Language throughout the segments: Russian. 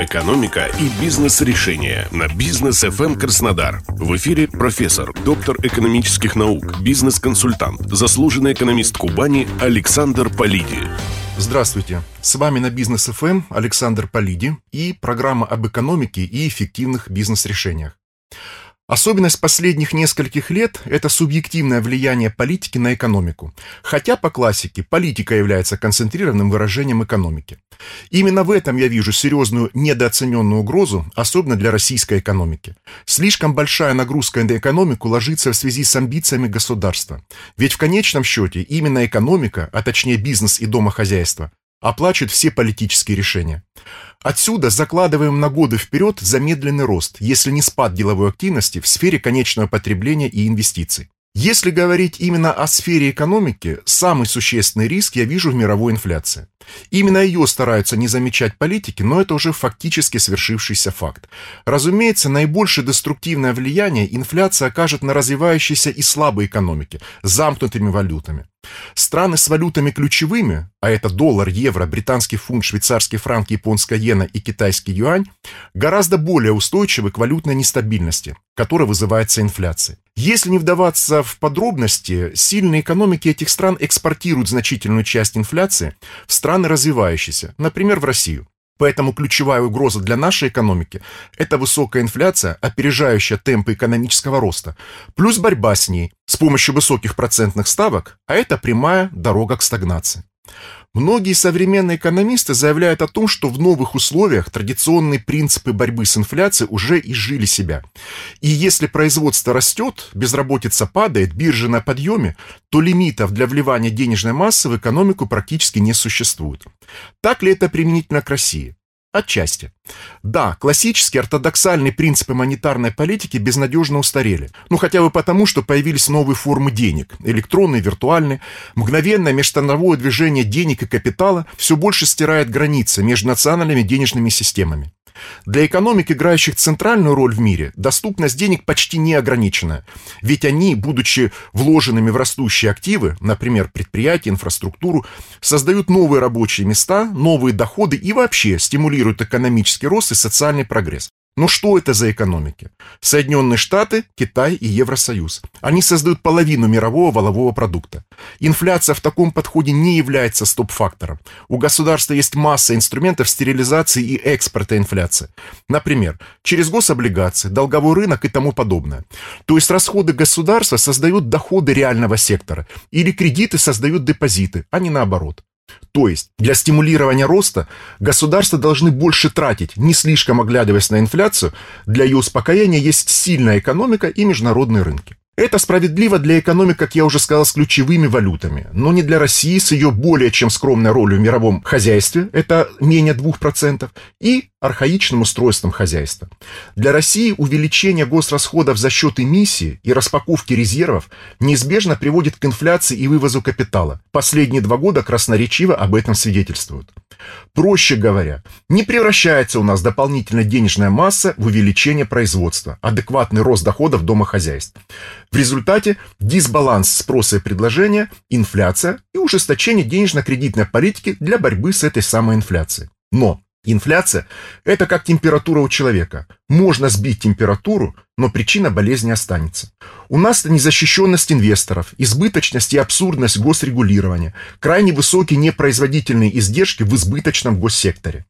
Экономика и бизнес-решения на бизнес FM Краснодар. В эфире профессор, доктор экономических наук, бизнес-консультант, заслуженный экономист Кубани Александр Полиди. Здравствуйте. С вами на бизнес FM Александр Полиди и программа об экономике и эффективных бизнес-решениях. Особенность последних нескольких лет – это субъективное влияние политики на экономику. Хотя по классике политика является концентрированным выражением экономики. Именно в этом я вижу серьезную недооцененную угрозу, особенно для российской экономики. Слишком большая нагрузка на экономику ложится в связи с амбициями государства. Ведь в конечном счете именно экономика, а точнее бизнес и домохозяйство, оплачивают все политические решения. Отсюда закладываем на годы вперед замедленный рост, если не спад деловой активности в сфере конечного потребления и инвестиций. Если говорить именно о сфере экономики, самый существенный риск я вижу в мировой инфляции. Именно ее стараются не замечать политики, но это уже фактически свершившийся факт. Разумеется, наибольшее деструктивное влияние инфляция окажет на развивающиеся и слабые экономики, замкнутыми валютами. Страны с валютами ключевыми, а это доллар, евро, британский фунт, швейцарский франк, японская иена и китайский юань, гораздо более устойчивы к валютной нестабильности, которая вызывается инфляцией. Если не вдаваться в подробности, сильные экономики этих стран экспортируют значительную часть инфляции в страны развивающиеся, например, в Россию. Поэтому ключевая угроза для нашей экономики – это высокая инфляция, опережающая темпы экономического роста, плюс борьба с ней с помощью высоких процентных ставок, а это прямая дорога к стагнации. Многие современные экономисты заявляют о том, что в новых условиях традиционные принципы борьбы с инфляцией уже изжили себя. И если производство растет, безработица падает, биржа на подъеме, то лимитов для вливания денежной массы в экономику практически не существует. Так ли это применительно к России? Отчасти. Да, классические ортодоксальные принципы монетарной политики безнадежно устарели. Ну, хотя бы потому, что появились новые формы денег. Электронные, виртуальные. Мгновенное межстрановое движение денег и капитала все больше стирает границы между национальными денежными системами. Для экономик, играющих центральную роль в мире, доступность денег почти не ограничена, ведь они, будучи вложенными в растущие активы, например, предприятия, инфраструктуру, создают новые рабочие места, новые доходы и вообще стимулируют экономический рост и социальный прогресс. Но что это за экономики? Соединенные Штаты, Китай и Евросоюз. Они создают половину мирового валового продукта. Инфляция в таком подходе не является стоп-фактором. У государства есть масса инструментов стерилизации и экспорта инфляции. Например, через гособлигации, долговой рынок и тому подобное. То есть расходы государства создают доходы реального сектора. Или кредиты создают депозиты, а не наоборот. То есть для стимулирования роста государства должны больше тратить, не слишком оглядываясь на инфляцию, для ее успокоения есть сильная экономика и международные рынки. Это справедливо для экономик, как я уже сказал, с ключевыми валютами, но не для России с ее более чем скромной ролью в мировом хозяйстве, это менее 2%, и архаичным устройством хозяйства. Для России увеличение госрасходов за счет эмиссии и распаковки резервов неизбежно приводит к инфляции и вывозу капитала. Последние два года красноречиво об этом свидетельствуют. Проще говоря, не превращается у нас дополнительная денежная масса в увеличение производства, адекватный рост доходов домохозяйств. В результате дисбаланс спроса и предложения, инфляция и ужесточение денежно-кредитной политики для борьбы с этой самой инфляцией. Но Инфляция – это как температура у человека. Можно сбить температуру, но причина болезни останется. У нас это незащищенность инвесторов, избыточность и абсурдность госрегулирования, крайне высокие непроизводительные издержки в избыточном госсекторе.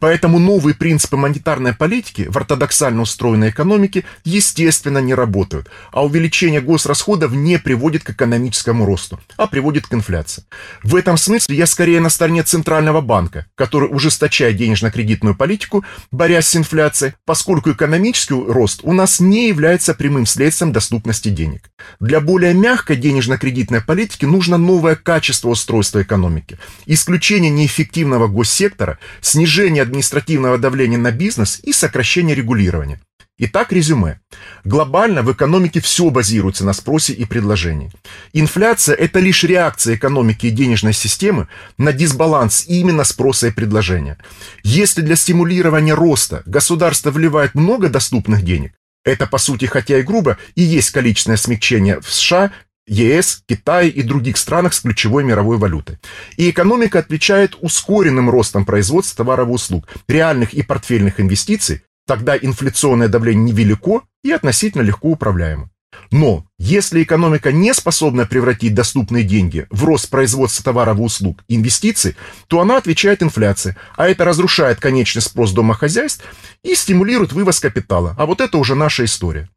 Поэтому новые принципы монетарной политики в ортодоксально устроенной экономике естественно не работают, а увеличение госрасходов не приводит к экономическому росту, а приводит к инфляции. В этом смысле я скорее на стороне Центрального банка, который ужесточает денежно-кредитную политику, борясь с инфляцией, поскольку экономический рост у нас не является прямым следствием доступности денег. Для более мягкой денежно-кредитной политики нужно новое качество устройства экономики, исключение неэффективного госсектора, снижение административного давления на бизнес и сокращение регулирования. Итак, резюме. Глобально в экономике все базируется на спросе и предложении. Инфляция – это лишь реакция экономики и денежной системы на дисбаланс именно спроса и предложения. Если для стимулирования роста государство вливает много доступных денег, это, по сути, хотя и грубо, и есть количественное смягчение в США ЕС, Китае и других странах с ключевой мировой валютой. И экономика отвечает ускоренным ростом производства товаров и услуг, реальных и портфельных инвестиций, тогда инфляционное давление невелико и относительно легко управляемо. Но если экономика не способна превратить доступные деньги в рост производства товаров и услуг, инвестиций, то она отвечает инфляции, а это разрушает конечный спрос домохозяйств и стимулирует вывоз капитала. А вот это уже наша история.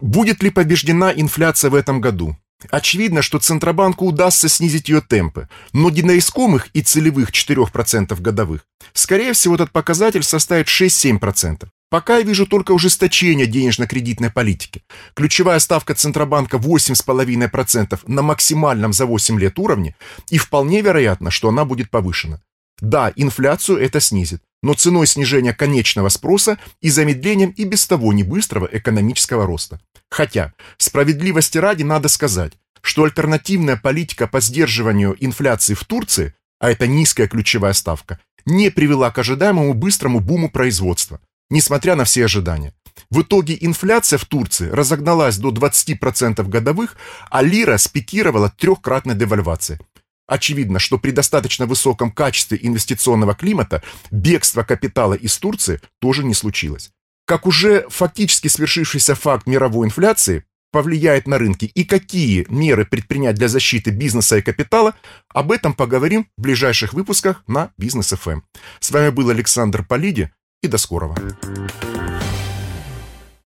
Будет ли побеждена инфляция в этом году? Очевидно, что Центробанку удастся снизить ее темпы, но на искомых и целевых 4% годовых. Скорее всего, этот показатель составит 6-7%. Пока я вижу только ужесточение денежно-кредитной политики. Ключевая ставка Центробанка 8,5% на максимальном за 8 лет уровне, и вполне вероятно, что она будет повышена. Да, инфляцию это снизит, но ценой снижения конечного спроса и замедлением и без того небыстрого экономического роста. Хотя, справедливости ради надо сказать, что альтернативная политика по сдерживанию инфляции в Турции, а это низкая ключевая ставка, не привела к ожидаемому быстрому буму производства несмотря на все ожидания. В итоге инфляция в Турции разогналась до 20% годовых, а лира спикировала трехкратной девальвацией. Очевидно, что при достаточно высоком качестве инвестиционного климата бегство капитала из Турции тоже не случилось. Как уже фактически свершившийся факт мировой инфляции повлияет на рынки и какие меры предпринять для защиты бизнеса и капитала, об этом поговорим в ближайших выпусках на Бизнес ФМ. С вами был Александр Полиди и до скорого.